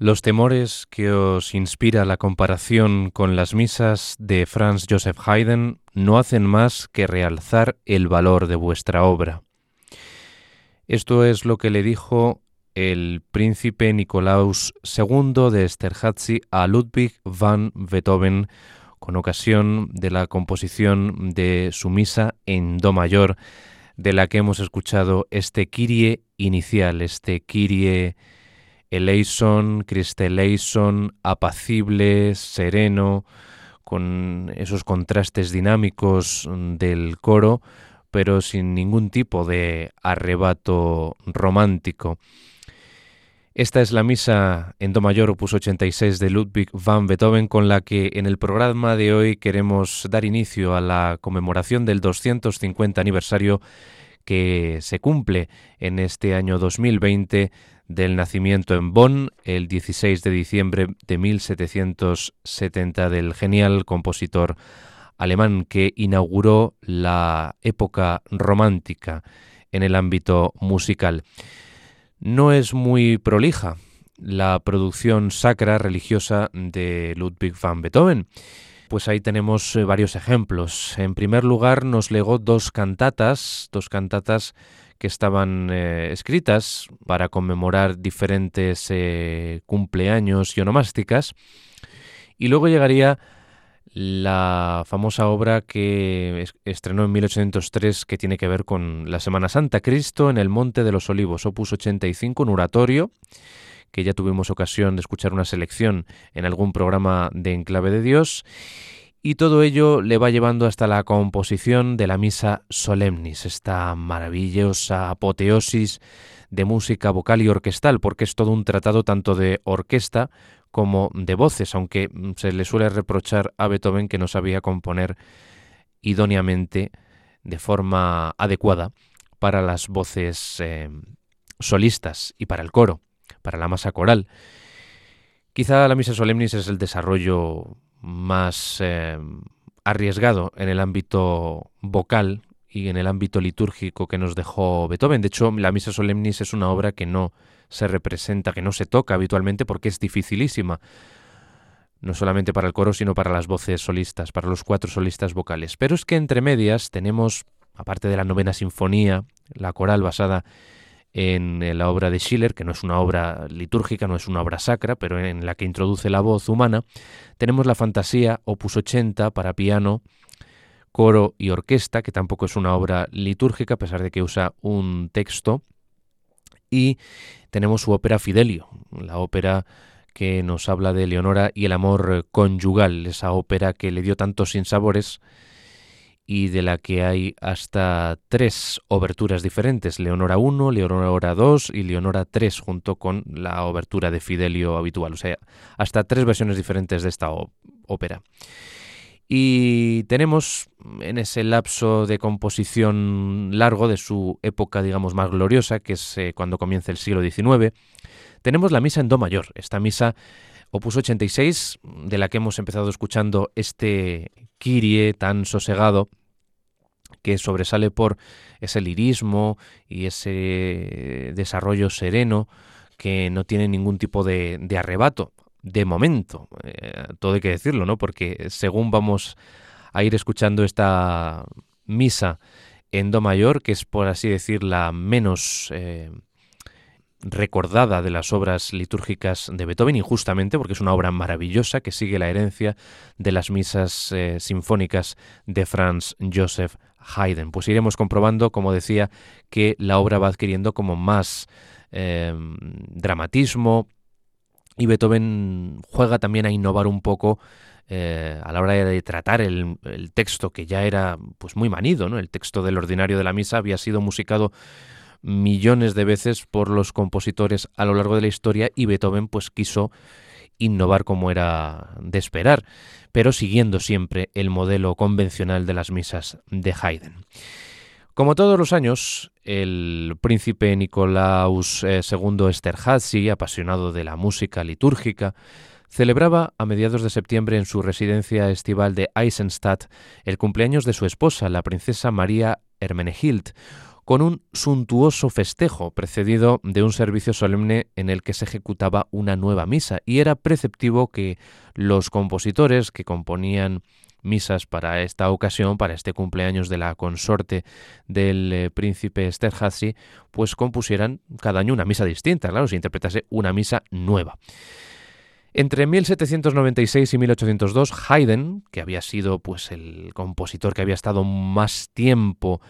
Los temores que os inspira la comparación con las misas de Franz Joseph Haydn no hacen más que realzar el valor de vuestra obra. Esto es lo que le dijo el príncipe Nicolaus II de Esterházy a Ludwig van Beethoven con ocasión de la composición de su misa en Do mayor, de la que hemos escuchado este Kyrie inicial, este Kyrie eleison, cristeleison, apacible, sereno, con esos contrastes dinámicos del coro, pero sin ningún tipo de arrebato romántico. Esta es la misa en Do mayor opus 86 de Ludwig van Beethoven con la que en el programa de hoy queremos dar inicio a la conmemoración del 250 aniversario que se cumple en este año 2020 del nacimiento en Bonn el 16 de diciembre de 1770 del genial compositor alemán que inauguró la época romántica en el ámbito musical. No es muy prolija la producción sacra religiosa de Ludwig van Beethoven. Pues ahí tenemos eh, varios ejemplos. En primer lugar, nos legó dos cantatas, dos cantatas que estaban eh, escritas para conmemorar diferentes eh, cumpleaños y onomásticas. Y luego llegaría la famosa obra que estrenó en 1803 que tiene que ver con la Semana Santa, Cristo en el Monte de los Olivos, opus 85, un oratorio, que ya tuvimos ocasión de escuchar una selección en algún programa de Enclave de Dios, y todo ello le va llevando hasta la composición de la Misa Solemnis, esta maravillosa apoteosis de música vocal y orquestal, porque es todo un tratado tanto de orquesta como de voces, aunque se le suele reprochar a Beethoven que no sabía componer idóneamente, de forma adecuada, para las voces eh, solistas y para el coro, para la masa coral. Quizá la Misa Solemnis es el desarrollo más eh, arriesgado en el ámbito vocal y en el ámbito litúrgico que nos dejó Beethoven. De hecho, la Misa Solemnis es una obra que no se representa, que no se toca habitualmente porque es dificilísima, no solamente para el coro, sino para las voces solistas, para los cuatro solistas vocales. Pero es que entre medias tenemos, aparte de la novena sinfonía, la coral basada en eh, la obra de Schiller, que no es una obra litúrgica, no es una obra sacra, pero en la que introduce la voz humana, tenemos la fantasía opus 80 para piano, coro y orquesta, que tampoco es una obra litúrgica, a pesar de que usa un texto, y tenemos su ópera Fidelio, la ópera que nos habla de Leonora y el amor conyugal, esa ópera que le dio tantos sinsabores y de la que hay hasta tres oberturas diferentes, Leonora 1, Leonora 2 y Leonora 3, junto con la obertura de Fidelio habitual, o sea, hasta tres versiones diferentes de esta ópera. Y tenemos en ese lapso de composición largo de su época, digamos, más gloriosa, que es eh, cuando comienza el siglo XIX, tenemos la misa en Do mayor, esta misa opus 86, de la que hemos empezado escuchando este Kyrie tan sosegado, que sobresale por ese lirismo y ese desarrollo sereno que no tiene ningún tipo de, arrebato, de momento, eh, todo hay que decirlo, ¿no? Porque según vamos a ir escuchando esta misa en Do mayor, que es por así decir la menos eh, recordada de las obras litúrgicas de Beethoven, injustamente, porque es una obra maravillosa que sigue la herencia de las misas eh, sinfónicas de Franz Joseph Haydn. Pues iremos comprobando, como decía, que la obra va adquiriendo como más eh, dramatismo y Beethoven juega también a innovar un poco eh, a la hora de tratar el, el, texto que ya era pues muy manido, ¿no? El texto del ordinario de la misa había sido musicado millones de veces por los compositores a lo largo de la historia y Beethoven pues quiso innovar como era de esperar, pero siguiendo siempre el modelo convencional de las misas de Haydn. Como todos los años, el príncipe Nicolaus II eh, Esterházy, apasionado de la música litúrgica, celebraba a mediados de septiembre en su residencia estival de Eisenstadt el cumpleaños de su esposa, la princesa María Hermenehild, con un suntuoso festejo precedido de un servicio solemne en el que se ejecutaba una nueva misa y era preceptivo que los compositores que componían misas para esta ocasión, para este cumpleaños de la consorte del eh, príncipe Esterhazy, pues compusieran cada año una misa distinta, claro, se interpretase una misa nueva. Entre 1796 y 1802, Haydn, que había sido pues el compositor que había estado más tiempo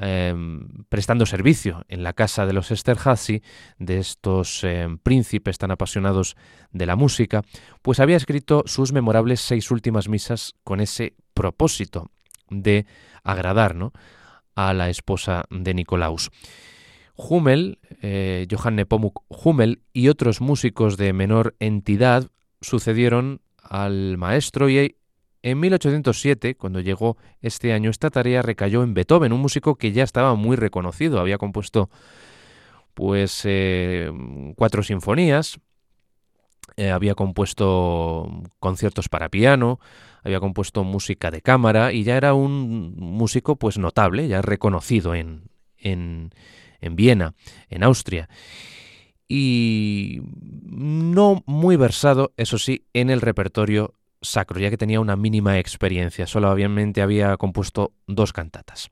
Em, prestando servicio en la casa de los Esterhazy, de estos em, príncipes tan apasionados de la música, pues había escrito sus memorables seis últimas misas con ese propósito de agradar a la esposa de Nicolaus. Hummel, eh, Johann Nepomuk Hummel y otros músicos de menor entidad sucedieron al maestro y en 1807, cuando llegó este año, esta tarea recayó en Beethoven, un músico que ya estaba muy reconocido, había compuesto pues eh, cuatro sinfonías, eh, había compuesto conciertos para piano, había compuesto música de cámara y ya era un músico pues notable, ya reconocido en, en, en Viena, en Austria. Y no muy versado, eso sí, en el repertorio sacro, ya que tenía una mínima experiencia, solo obviamente había compuesto dos cantatas.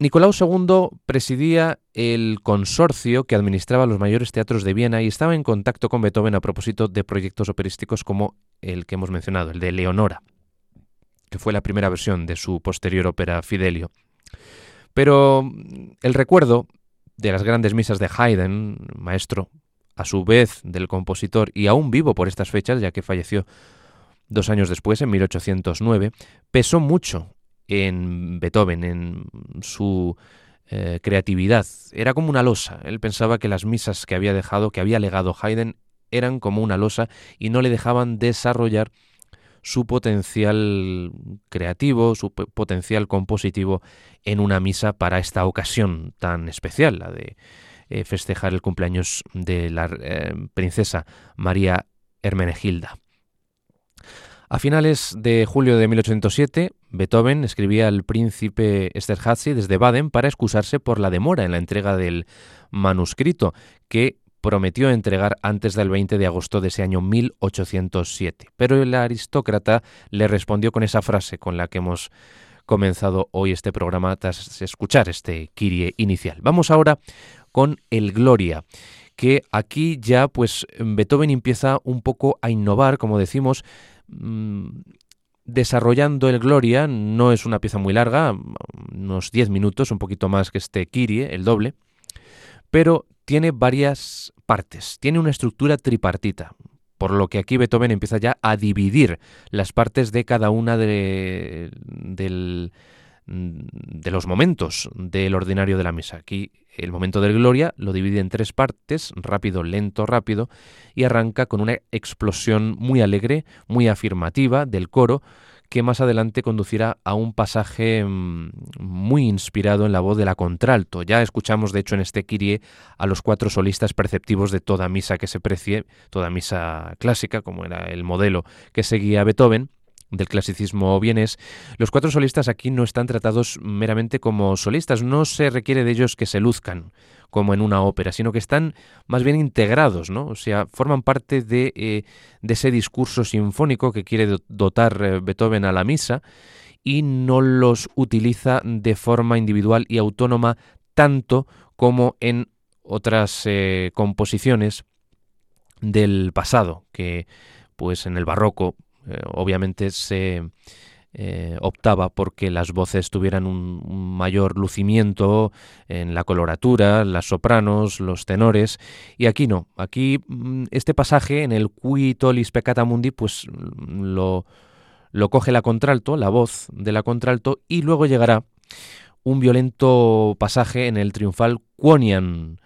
Nicolau II presidía el consorcio que administraba los mayores teatros de Viena y estaba en contacto con Beethoven a propósito de proyectos operísticos como el que hemos mencionado, el de Leonora, que fue la primera versión de su posterior ópera Fidelio. Pero el recuerdo de las grandes misas de Haydn, maestro a su vez del compositor y aún vivo por estas fechas, ya que falleció dos años después, en 1809, pesó mucho en Beethoven, en su eh, creatividad. Era como una losa. Él pensaba que las misas que había dejado, que había legado Haydn, eran como una losa y no le dejaban desarrollar su potencial creativo, su potencial compositivo en una misa para esta ocasión tan especial, la de eh, festejar el cumpleaños de la eh, princesa María Hermenegilda. A finales de julio de 1807, Beethoven escribía al príncipe Esterházy desde Baden para excusarse por la demora en la entrega del manuscrito que prometió entregar antes del 20 de agosto de ese año 1807. Pero el aristócrata le respondió con esa frase con la que hemos comenzado hoy este programa tras escuchar este Kirie inicial. Vamos ahora con el Gloria que aquí ya pues Beethoven empieza un poco a innovar, como decimos, Mm, desarrollando el Gloria, no es una pieza muy larga, unos 10 minutos, un poquito más que este Kyrie, el doble, pero tiene varias partes, tiene una estructura tripartita, por lo que aquí Beethoven empieza ya a dividir las partes de cada una de, del, de los momentos del ordinario de la misa. Aquí el momento del Gloria lo divide en tres partes, rápido, lento, rápido, y arranca con una explosión muy alegre, muy afirmativa del coro, que más adelante conducirá a un pasaje mm, muy inspirado en la voz de la contralto. Ya escuchamos, de hecho, en este Kyrie a los cuatro solistas perceptivos de toda misa que se precie, toda misa clásica, como era el modelo que seguía Beethoven, del clasicismo vienes, los cuatro solistas aquí no están tratados meramente como solistas, no se requiere de ellos que se luzcan como en una ópera, sino que están más bien integrados, ¿no? O sea, forman parte de, eh, ese discurso sinfónico que quiere dotar eh, Beethoven a la misa y no los utiliza de forma individual y autónoma tanto como en otras eh, composiciones del pasado, que pues en el barroco eh, obviamente se eh, optaba porque las voces tuvieran un, mayor lucimiento en la coloratura, las sopranos, los tenores, y aquí no. Aquí mm, este pasaje en el Qui Tolis Peccata Mundi, pues lo, lo coge la contralto, la voz de la contralto, y luego llegará un violento pasaje en el triunfal Quonian,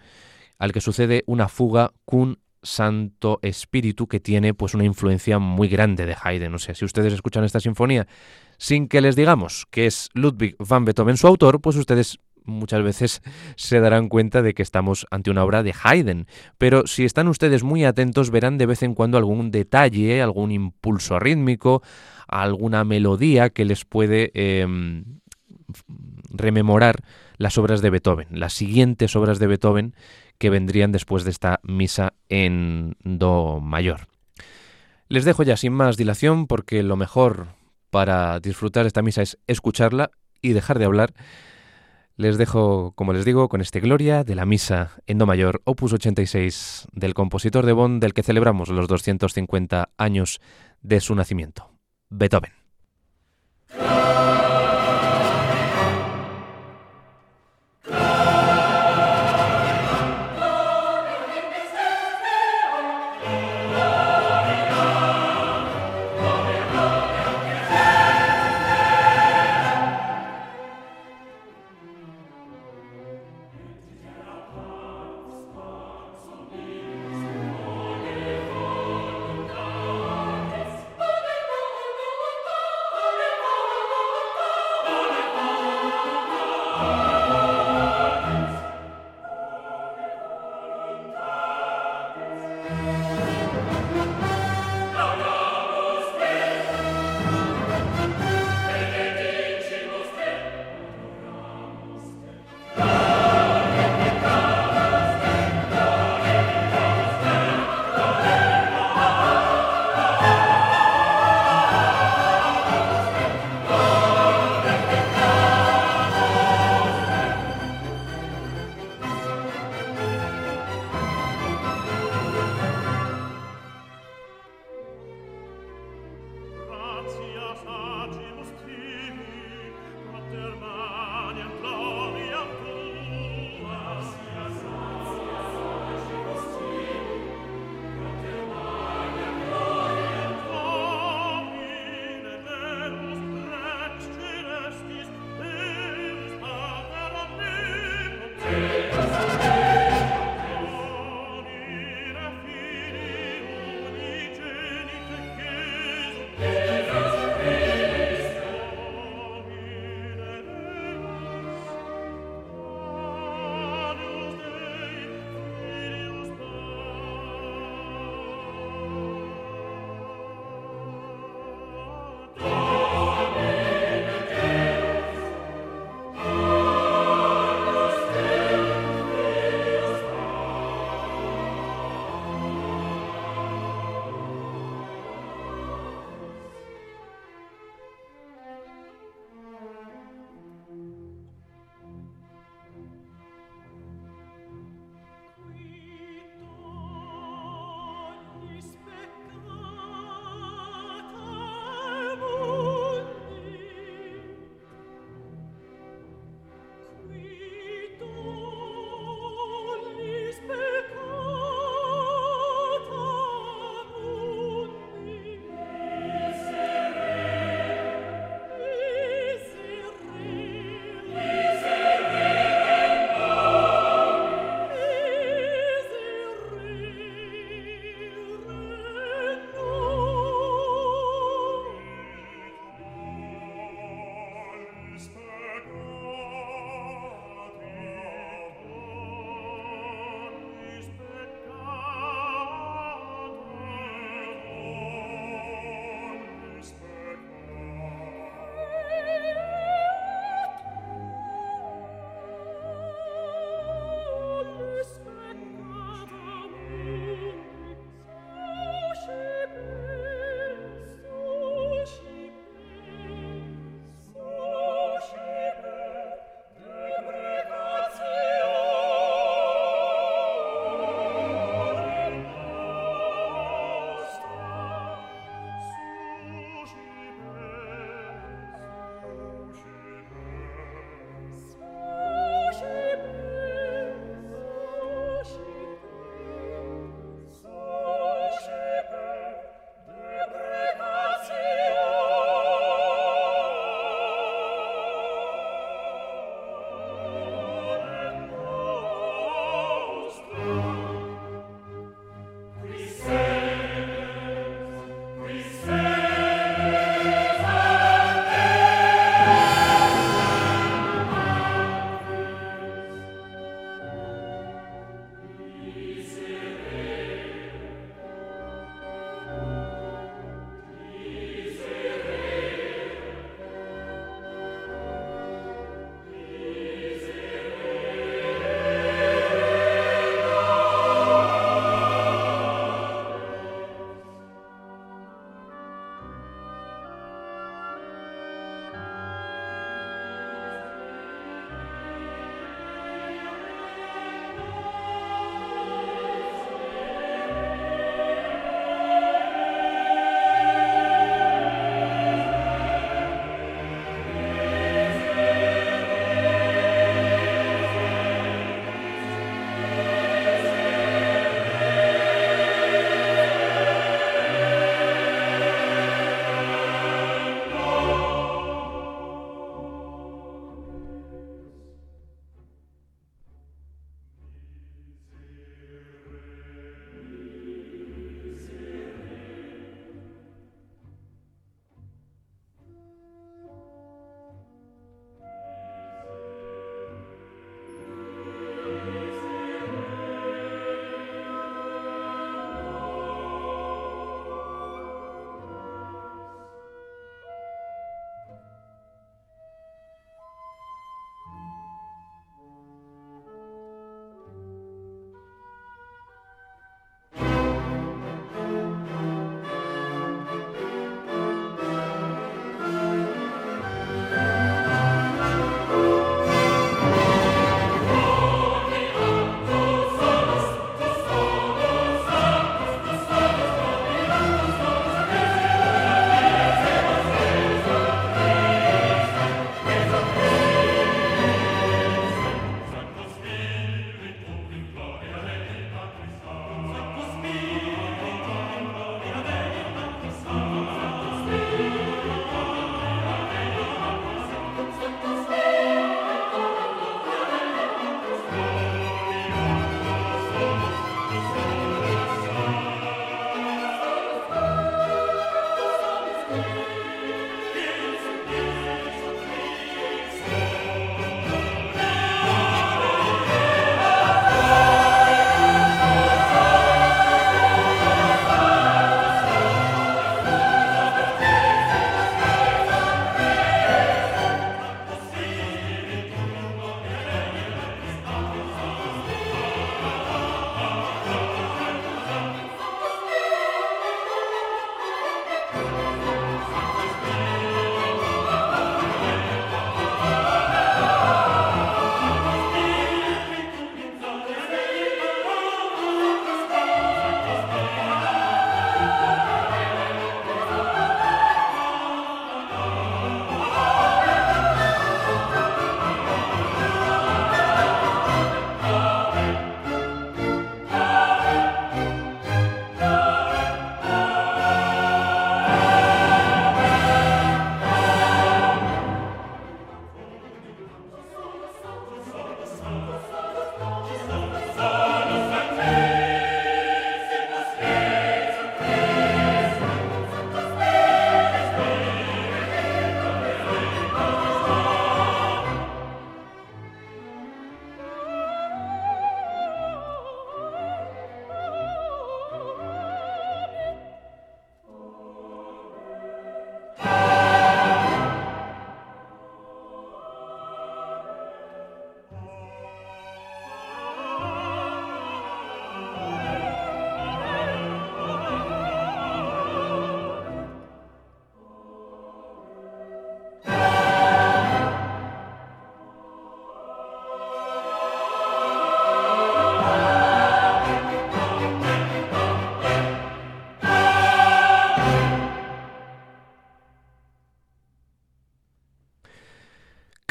al que sucede una fuga cun Santo Espíritu que tiene pues una influencia muy grande de Haydn. O sea, si ustedes escuchan esta sinfonía sin que les digamos que es Ludwig van Beethoven su autor, pues ustedes muchas veces se darán cuenta de que estamos ante una obra de Haydn. Pero si están ustedes muy atentos verán de vez en cuando algún detalle, algún impulso rítmico, alguna melodía que les puede em, rememorar las obras de Beethoven, las siguientes obras de Beethoven que vendrían después de esta misa en Do mayor. Les dejo ya sin más dilación porque lo mejor para disfrutar esta misa es escucharla y dejar de hablar. Les dejo, como les digo, con este Gloria de la Misa en Do Mayor, opus 86 del compositor de Bonn, del que celebramos los 250 años de su nacimiento, Beethoven.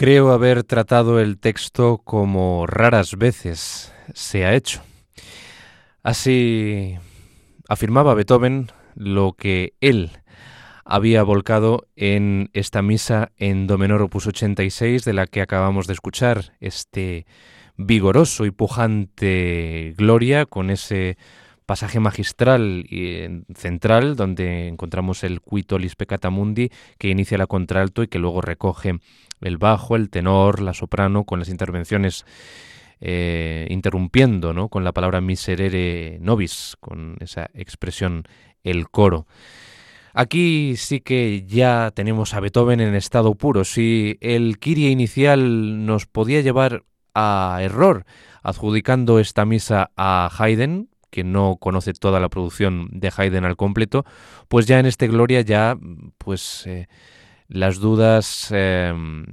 Creo haber tratado el texto como raras veces se ha hecho. Así afirmaba Beethoven lo que él había volcado en esta misa en Do menor opus 86 de la que acabamos de escuchar este vigoroso y pujante Gloria con ese pasaje magistral y central donde encontramos el Quitolis Peccata Mundi que inicia la contralto y que luego recoge el bajo, el tenor, la soprano con las intervenciones eh, interrumpiendo ¿no? con la palabra miserere nobis, con esa expresión el coro. Aquí sí que ya tenemos a Beethoven en estado puro. Si el Kyrie inicial nos podía llevar a error adjudicando esta misa a Haydn, que no conoce toda la producción de Haydn al completo, pues ya en este Gloria ya pues eh, las dudas em,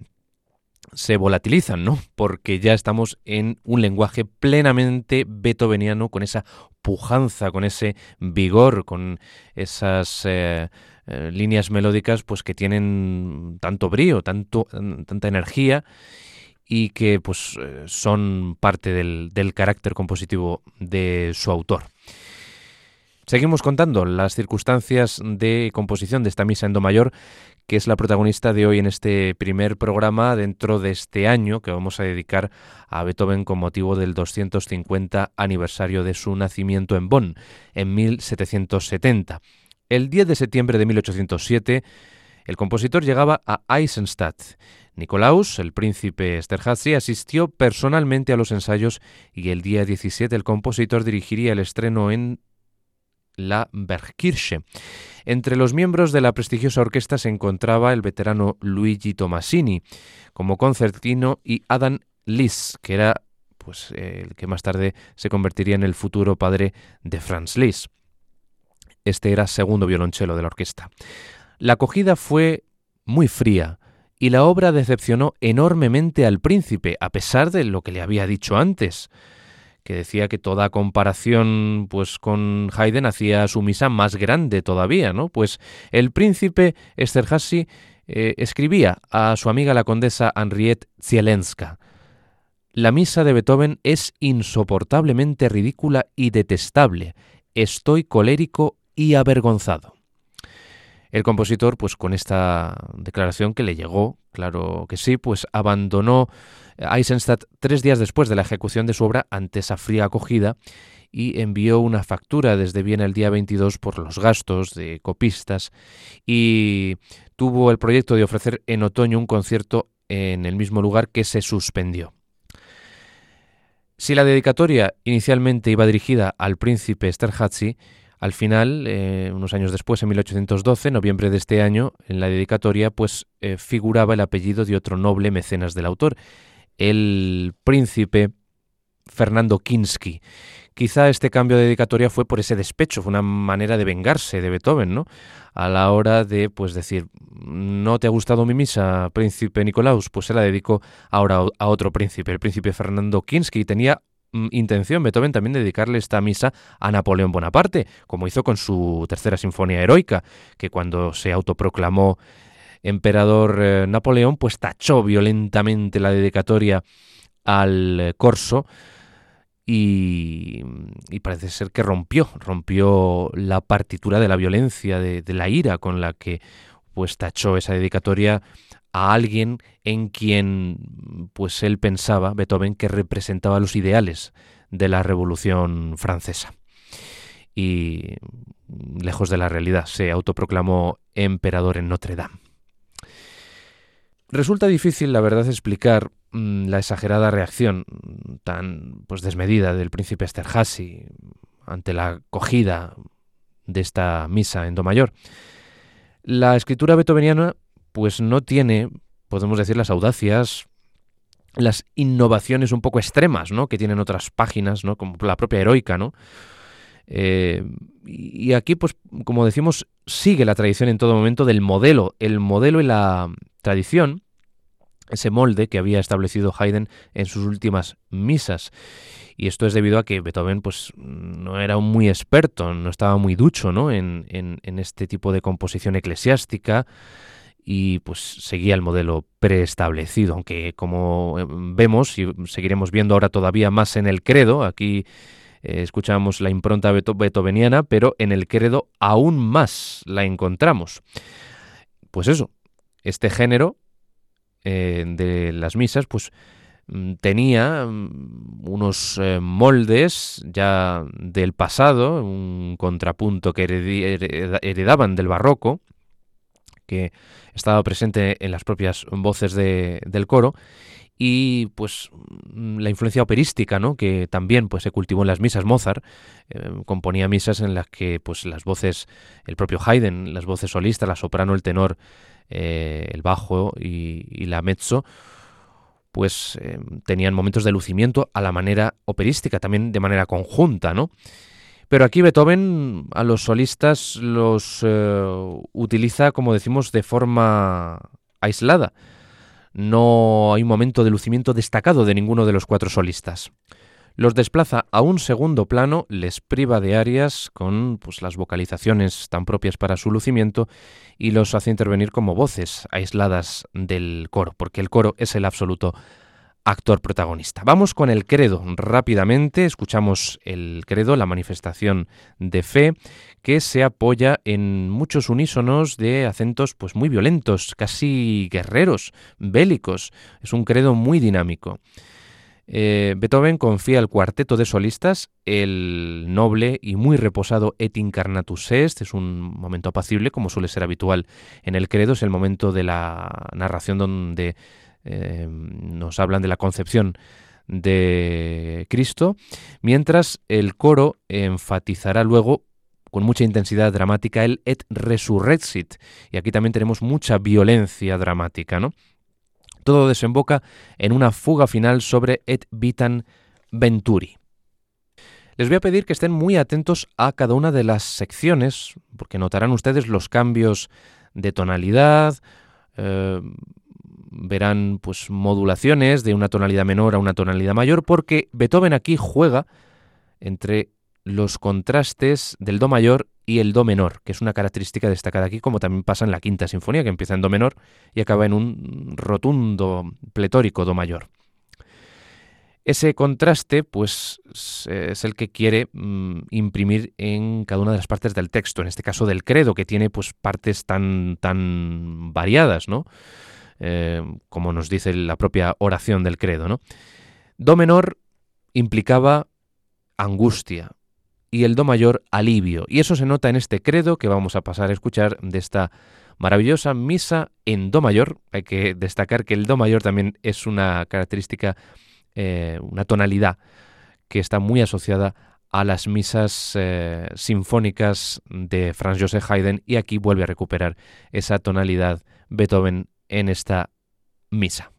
se volatilizan, ¿no? Porque ya estamos en un lenguaje plenamente beethoveniano, con esa pujanza, con ese vigor, con esas eh, eh, líneas melódicas, pues que tienen tanto brío, tanto, tanta energía y que pues eh, son parte del, del carácter compositivo de su autor. Seguimos contando las circunstancias de composición de esta misa en Do mayor que es la protagonista de hoy en este primer programa dentro de este año que vamos a dedicar a Beethoven con motivo del 250 aniversario de su nacimiento en Bonn, en 1770. El 10 de septiembre de 1807, el compositor llegaba a Eisenstadt. Nikolaus, el príncipe Esterházy, asistió personalmente a los ensayos y el día 17 el compositor dirigiría el estreno en la Bergkirche. Entre los miembros de la prestigiosa orquesta se encontraba el veterano Luigi Tomasini como concertino y Adam Lis, que era pues el que más tarde se convertiría en el futuro padre de Franz Lis. Este era segundo violonchelo de la orquesta. La acogida fue muy fría y la obra decepcionó enormemente al príncipe, a pesar de lo que le había dicho antes que decía que toda comparación pues con Haydn hacía su misa más grande todavía, ¿no? Pues el príncipe Esterhazy eh, escribía a su amiga la condesa Henriette Zielenska La misa de Beethoven es insoportablemente ridícula y detestable. Estoy colérico y avergonzado. El compositor, pues con esta declaración que le llegó, claro que sí, pues abandonó Eisenstadt tres días después de la ejecución de su obra ante esa fría acogida y envió una factura desde Viena el día 22 por los gastos de copistas y tuvo el proyecto de ofrecer en otoño un concierto en el mismo lugar que se suspendió. Si la dedicatoria inicialmente iba dirigida al príncipe Esterházy, al final, eh, unos años después, en 1812, noviembre de este año, en la dedicatoria, pues eh, figuraba el apellido de otro noble mecenas del autor, el príncipe Fernando Kinsky. Quizá este cambio de dedicatoria fue por ese despecho, fue una manera de vengarse de Beethoven, ¿no? A la hora de, pues, decir, ¿no te ha gustado mi misa, príncipe Nicolaus? Pues se la dedico ahora a otro príncipe, el príncipe Fernando Kinsky. Tenía intención Beethoven también de dedicarle esta misa a Napoleón Bonaparte, como hizo con su tercera sinfonía heroica, que cuando se autoproclamó emperador eh, Napoleón pues tachó violentamente la dedicatoria al eh, corso y, parece ser que rompió, rompió la partitura de la violencia, de, la ira con la que pues tachó esa dedicatoria a alguien en quien pues él pensaba, Beethoven, que representaba los ideales de la Revolución Francesa. Y lejos de la realidad, se autoproclamó emperador en Notre Dame. Resulta difícil, la verdad, explicar mm, la exagerada reacción tan pues desmedida del príncipe Esterhazy ante la acogida de esta misa en do mayor. La escritura beethoveniana pues no tiene, podemos decir, las audacias, las innovaciones un poco extremas, ¿no? que tienen otras páginas, ¿no? como la propia heroica, ¿no? Eh, y aquí, pues, como decimos, sigue la tradición en todo momento del modelo, el modelo y la tradición, ese molde que había establecido Haydn en sus últimas misas. Y esto es debido a que Beethoven pues, no era muy experto, no estaba muy ducho ¿no? En, en, este tipo de composición eclesiástica y pues seguía el modelo preestablecido, aunque como eh, vemos y seguiremos viendo ahora todavía más en el credo, aquí eh, escuchamos la impronta beethoveniana, pero en el credo aún más la encontramos. Pues eso, este género eh, de las misas, pues mm, tenía mm, unos moldes ya del pasado, un contrapunto que heredaban del barroco, que estaba presente en las propias voces del coro y pues mm, la influencia operística, ¿no? que también pues se cultivó en las misas. Mozart eh, componía misas en las que pues las voces, el propio Haydn, las voces solistas, la soprano, el tenor, eh, el bajo y, la mezzo, pues eh, tenían momentos de lucimiento a la manera operística, también de manera conjunta, ¿no? Pero aquí Beethoven a los solistas los eh, utiliza, como decimos, de forma aislada. No hay un momento de lucimiento destacado de ninguno de los cuatro solistas. Los desplaza a un segundo plano, les priva de áreas con pues, las vocalizaciones tan propias para su lucimiento y los hace intervenir como voces aisladas del coro, porque el coro es el absoluto actor protagonista. Vamos con el credo rápidamente, escuchamos el credo, la manifestación de fe que se apoya en muchos unísonos de acentos pues muy violentos, casi guerreros, bélicos. Es un credo muy dinámico. Eh, Beethoven confía al cuarteto de solistas el noble y muy reposado Et Incarnatus Est. Es un momento apacible, como suele ser habitual en el credo. Es el momento de la narración donde eh, nos hablan de la concepción de Cristo, mientras el coro enfatizará luego con mucha intensidad dramática el et resurrexit, y aquí también tenemos mucha violencia dramática, ¿no? Todo desemboca en una fuga final sobre et vitam venturi. Les voy a pedir que estén muy atentos a cada una de las secciones, porque notarán ustedes los cambios de tonalidad, eh, verán pues modulaciones de una tonalidad menor a una tonalidad mayor porque Beethoven aquí juega entre los contrastes del do mayor y el do menor, que es una característica destacada aquí, como también pasa en la quinta sinfonía, que empieza en do menor y acaba en un rotundo pletórico do mayor. Ese contraste, pues, es el que quiere mm, imprimir en cada una de las partes del texto, en este caso del credo, que tiene pues partes tan, tan variadas, ¿no? Eh, como nos dice la propia oración del credo. ¿no? Do menor implicaba angustia y el Do mayor alivio. Y eso se nota en este credo que vamos a pasar a escuchar de esta maravillosa misa en Do mayor. Hay que destacar que el Do mayor también es una característica, eh, una tonalidad que está muy asociada a las misas eh, sinfónicas de Franz Joseph Haydn y aquí vuelve a recuperar esa tonalidad Beethoven en esta misa.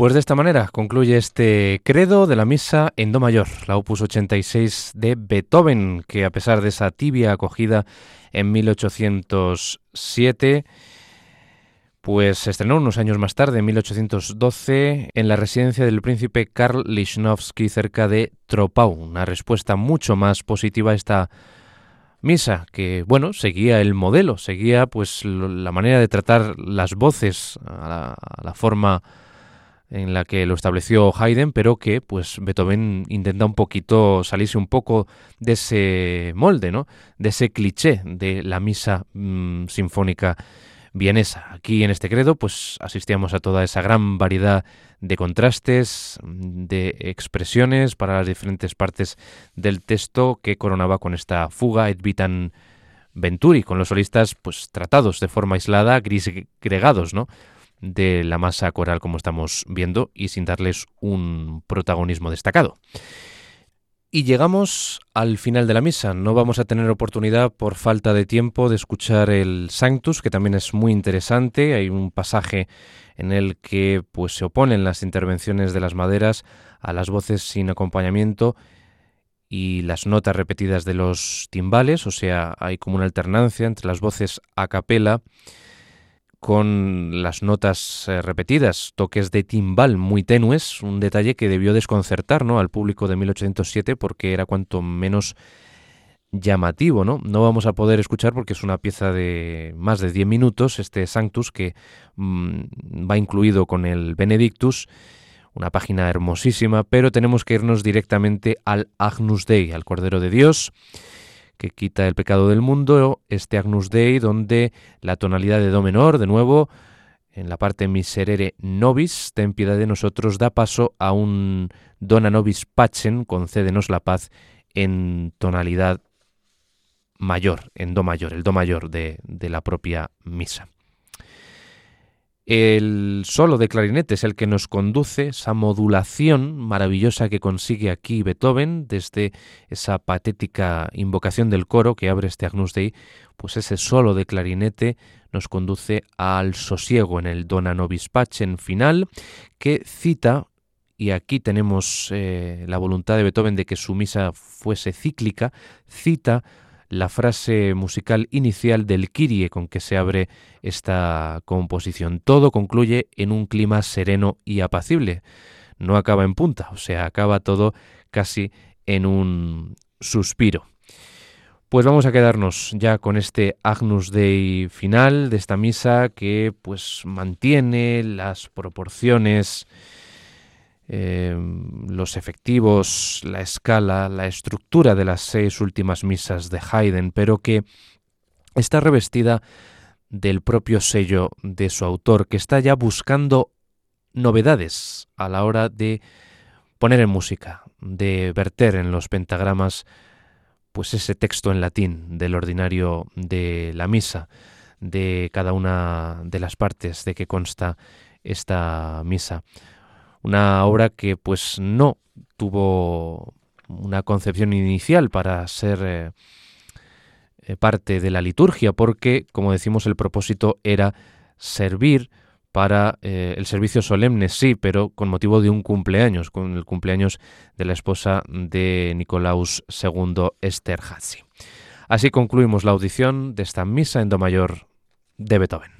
Pues de esta manera concluye este credo de la misa en Do mayor, la opus 86 de Beethoven, que a pesar de esa tibia acogida en 1807, pues se estrenó unos años más tarde, en 1812, en la residencia del príncipe Karl Lichnowsky cerca de Tropau. Una respuesta mucho más positiva a esta misa, que bueno, seguía el modelo, seguía pues la manera de tratar las voces a la, forma en la que lo estableció Haydn, pero que pues Beethoven intenta un poquito salirse un poco de ese molde, ¿no? De ese cliché de la misa mm, sinfónica vienesa. Aquí en este credo pues asistíamos a toda esa gran variedad de contrastes, de expresiones para las diferentes partes del texto que coronaba con esta fuga et vitam venturi, con los solistas pues tratados de forma aislada, gris gregados, ¿no? De la masa coral como estamos viendo y sin darles un protagonismo destacado. Y llegamos al final de la misa. No vamos a tener oportunidad por falta de tiempo de escuchar el Sanctus, que también es muy interesante. Hay un pasaje en el que pues se oponen las intervenciones de las maderas a las voces sin acompañamiento y las notas repetidas de los timbales, o sea, hay como una alternancia entre las voces a capela con las notas eh, repetidas, toques de timbal muy tenues, un detalle que debió desconcertar ¿no? al público de 1807 porque era cuanto menos llamativo, ¿no? No vamos a poder escuchar porque es una pieza de más de 10 minutos, este Sanctus, que mm, va incluido con el Benedictus, una página hermosísima, pero tenemos que irnos directamente al Agnus Dei, al Cordero de Dios, que quita el pecado del mundo, este Agnus Dei, donde la tonalidad de Do menor, de nuevo, en la parte miserere nobis, ten piedad de nosotros, da paso a un dona nobis pacem, concédenos la paz, en tonalidad mayor, en Do mayor, el Do mayor de, de la propia misa. El solo de clarinete es el que nos conduce, esa modulación maravillosa que consigue aquí Beethoven desde esa patética invocación del coro que abre este Agnus Dei, pues ese solo de clarinete nos conduce al sosiego en el Dona Nobis Pacem final que cita y aquí tenemos eh, la voluntad de Beethoven de que su misa fuese cíclica, cita la frase musical inicial del Kyrie con que se abre esta composición. Todo concluye en un clima sereno y apacible. No acaba en punta, o sea, acaba todo casi en un suspiro. Pues vamos a quedarnos ya con este Agnus Dei final de esta misa que pues mantiene las proporciones Em, los efectivos, la escala, la estructura de las seis últimas misas de Haydn, pero que está revestida del propio sello de su autor, que está ya buscando novedades a la hora de poner en música, de verter en los pentagramas pues ese texto en latín del ordinario de la misa, de cada una de las partes de que consta esta misa una obra que pues no tuvo una concepción inicial para ser eh, eh, parte de la liturgia, porque, como decimos, el propósito era servir para eh, el servicio solemne, sí, pero con motivo de un cumpleaños, con el cumpleaños de la esposa de Nicolaus II Esterhazy. Así concluimos la audición de esta misa en Do mayor de Beethoven.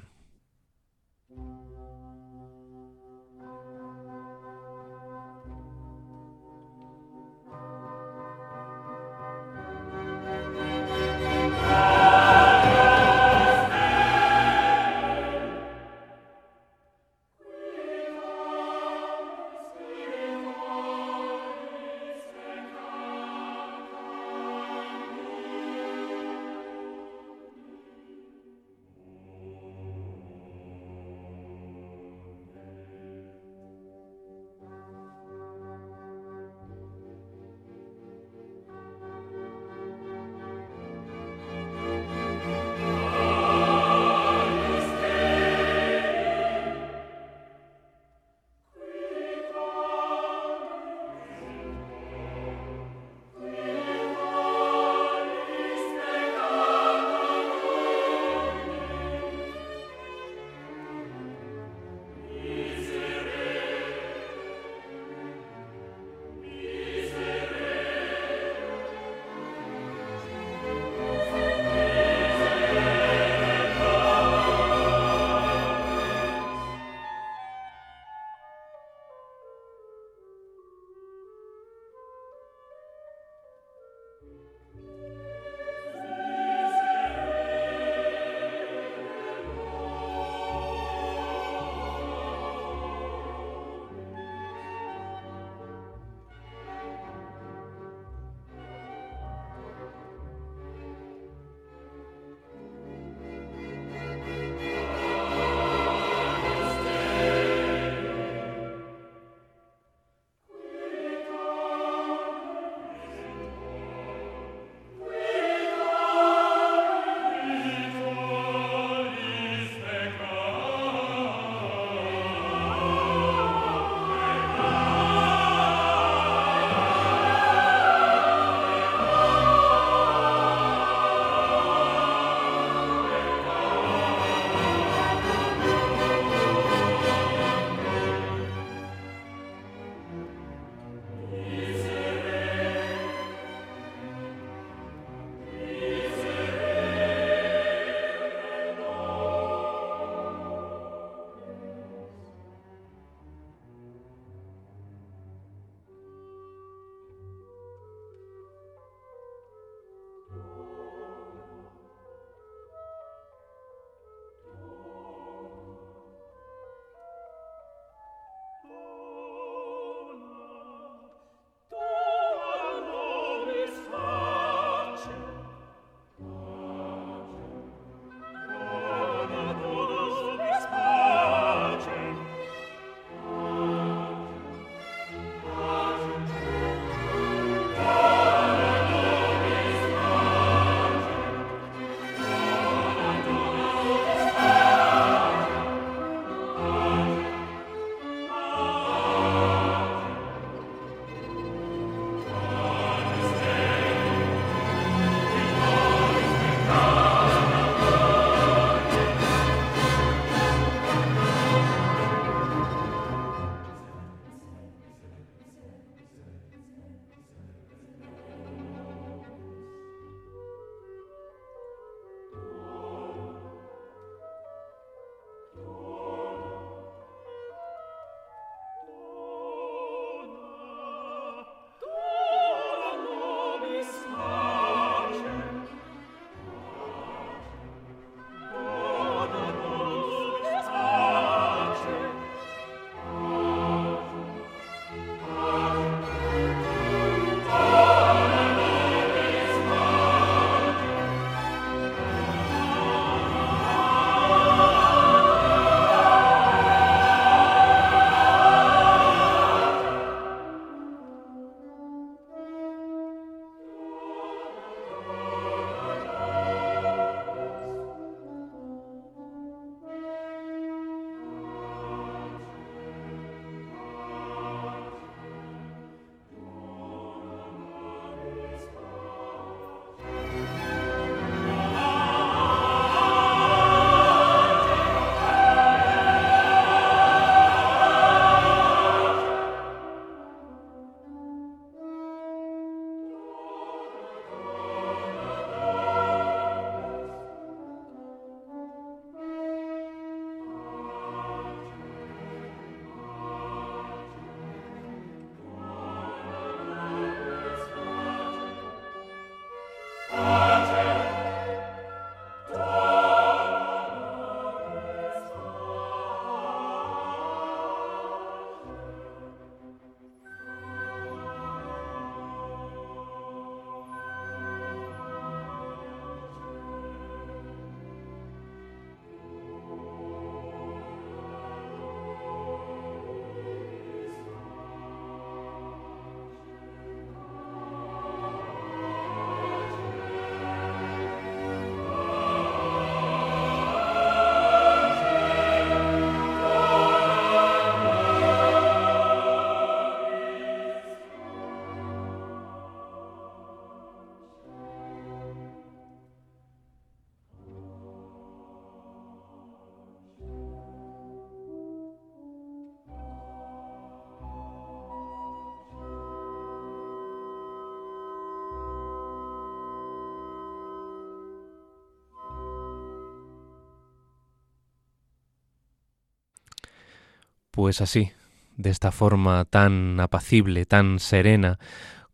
Pues así, de esta forma tan apacible, tan serena,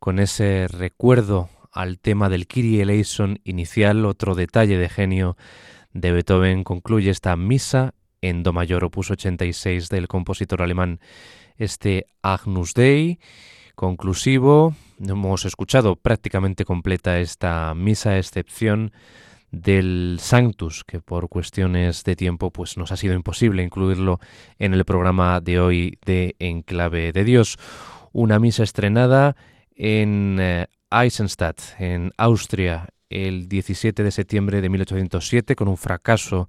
con ese recuerdo al tema del Kyrie eleison inicial, otro detalle de genio de Beethoven concluye esta misa en Do mayor opus 86 del compositor alemán este Agnus Dei conclusivo. Hemos escuchado prácticamente completa esta misa, excepción del Sanctus, que por cuestiones de tiempo pues nos ha sido imposible incluirlo en el programa de hoy de Enclave de Dios. Una misa estrenada en eh, Eisenstadt, en Austria, el 17 de septiembre de 1807, con un fracaso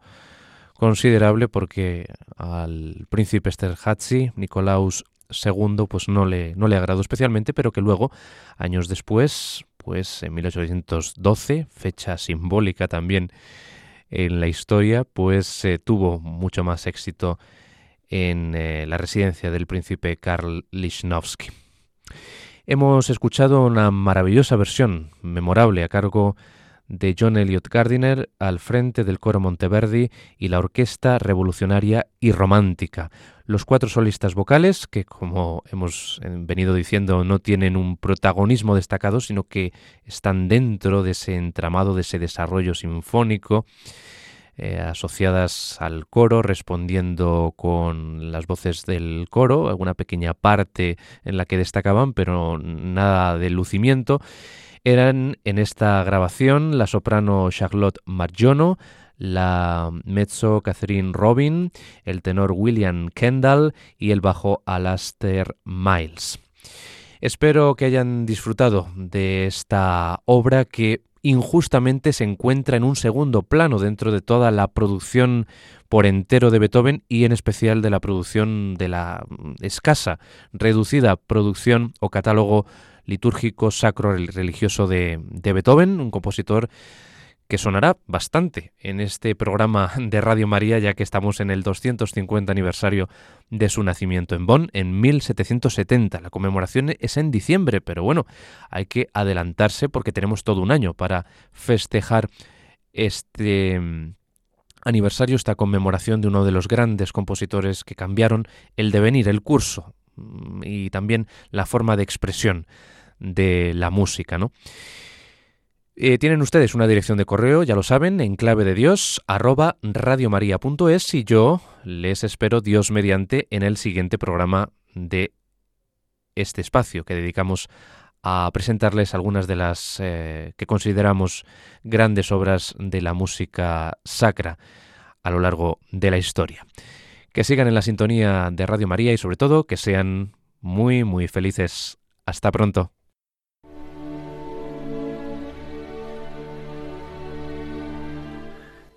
considerable porque al príncipe Esterházy, Nicolaus II, pues no le, no le agradó especialmente, pero que luego, años después, pues en 1812, fecha simbólica también en la historia, pues tuvo mucho más éxito en eh, la residencia del príncipe Karl Lichnowsky. Hemos escuchado una maravillosa versión, memorable, a cargo de John Elliot Gardiner al frente del coro Monteverdi y la orquesta revolucionaria y romántica. Los cuatro solistas vocales, que como hemos eh, venido diciendo no tienen un protagonismo destacado, sino que están dentro de ese entramado, de ese desarrollo sinfónico, eh, asociadas al coro, respondiendo con las voces del coro, alguna pequeña parte en la que destacaban, pero nada de lucimiento eran en esta grabación la soprano Charlotte Margiono, la mezzo Catherine Robin, el tenor William Kendall y el bajo Alastair Miles. Espero que hayan disfrutado de esta obra que injustamente se encuentra en un segundo plano dentro de toda la producción por entero de Beethoven y en especial de la producción de la escasa, reducida producción o catálogo litúrgico sacro religioso de, Beethoven, un compositor que sonará bastante en este programa de Radio María, ya que estamos en el 250 aniversario de su nacimiento en Bonn en 1770. La conmemoración es en diciembre, pero bueno, hay que adelantarse porque tenemos todo un año para festejar este mm, aniversario, esta conmemoración de uno de los grandes compositores que cambiaron el devenir, el curso mm, y también la forma de expresión de la música, ¿no? Eh, tienen ustedes una dirección de correo, ya lo saben, en clave de Dios, arroba y yo les espero Dios mediante en el siguiente programa de este espacio que dedicamos a presentarles algunas de las eh, que consideramos grandes obras de la música sacra a lo largo de la historia. Que sigan en la sintonía de Radio María y sobre todo que sean muy muy felices. Hasta pronto.